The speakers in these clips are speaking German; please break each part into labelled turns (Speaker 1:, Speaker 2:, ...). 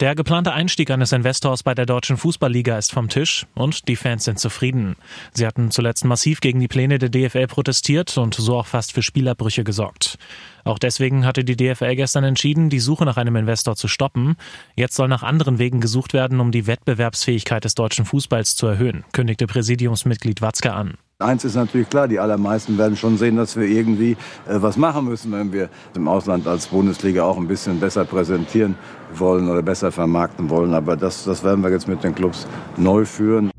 Speaker 1: Der geplante Einstieg eines Investors bei der Deutschen Fußballliga ist vom Tisch und die Fans sind zufrieden. Sie hatten zuletzt massiv gegen die Pläne der DFL protestiert und so auch fast für Spielabbrüche gesorgt. Auch deswegen hatte die DFL gestern entschieden, die Suche nach einem Investor zu stoppen. Jetzt soll nach anderen Wegen gesucht werden, um die Wettbewerbsfähigkeit des deutschen Fußballs zu erhöhen, kündigte Präsidiumsmitglied Watzke an.
Speaker 2: Eins ist natürlich klar, die allermeisten werden schon sehen, dass wir irgendwie äh, was machen müssen, wenn wir im Ausland als Bundesliga auch ein bisschen besser präsentieren wollen oder besser vermarkten wollen. Aber das, das werden wir jetzt mit den Clubs neu führen.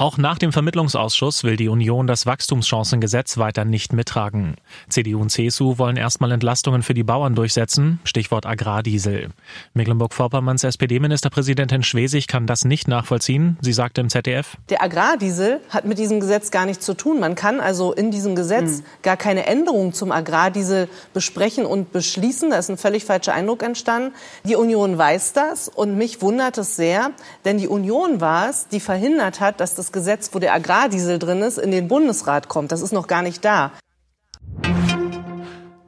Speaker 1: Auch nach dem Vermittlungsausschuss will die Union das Wachstumschancengesetz weiter nicht mittragen. CDU und CSU wollen erstmal Entlastungen für die Bauern durchsetzen, Stichwort Agrardiesel. Mecklenburg-Vorpommerns SPD-Ministerpräsidentin Schwesig kann das nicht nachvollziehen. Sie sagte im ZDF,
Speaker 3: Der Agrardiesel hat mit diesem Gesetz gar nichts zu tun. Man kann also in diesem Gesetz gar keine Änderungen zum Agrardiesel besprechen und beschließen. Da ist ein völlig falscher Eindruck entstanden. Die Union weiß das und mich wundert es sehr, denn die Union war es, die verhindert hat, dass das Gesetz, wo der Agrardiesel drin ist, in den Bundesrat kommt. Das ist noch gar nicht da.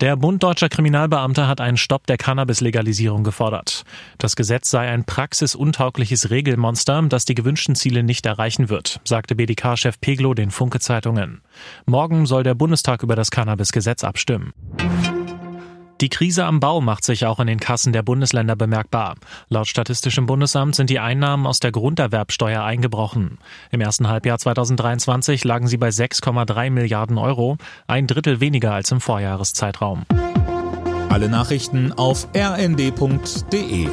Speaker 1: Der Bund deutscher Kriminalbeamte hat einen Stopp der Cannabis-Legalisierung gefordert. Das Gesetz sei ein praxisuntaugliches Regelmonster, das die gewünschten Ziele nicht erreichen wird, sagte BDK-Chef Peglo den Funke-Zeitungen. Morgen soll der Bundestag über das Cannabis-Gesetz abstimmen. Die Krise am Bau macht sich auch in den Kassen der Bundesländer bemerkbar. Laut Statistischem Bundesamt sind die Einnahmen aus der Grunderwerbsteuer eingebrochen. Im ersten Halbjahr 2023 lagen sie bei 6,3 Milliarden Euro, ein Drittel weniger als im Vorjahreszeitraum.
Speaker 4: Alle Nachrichten auf rnd.de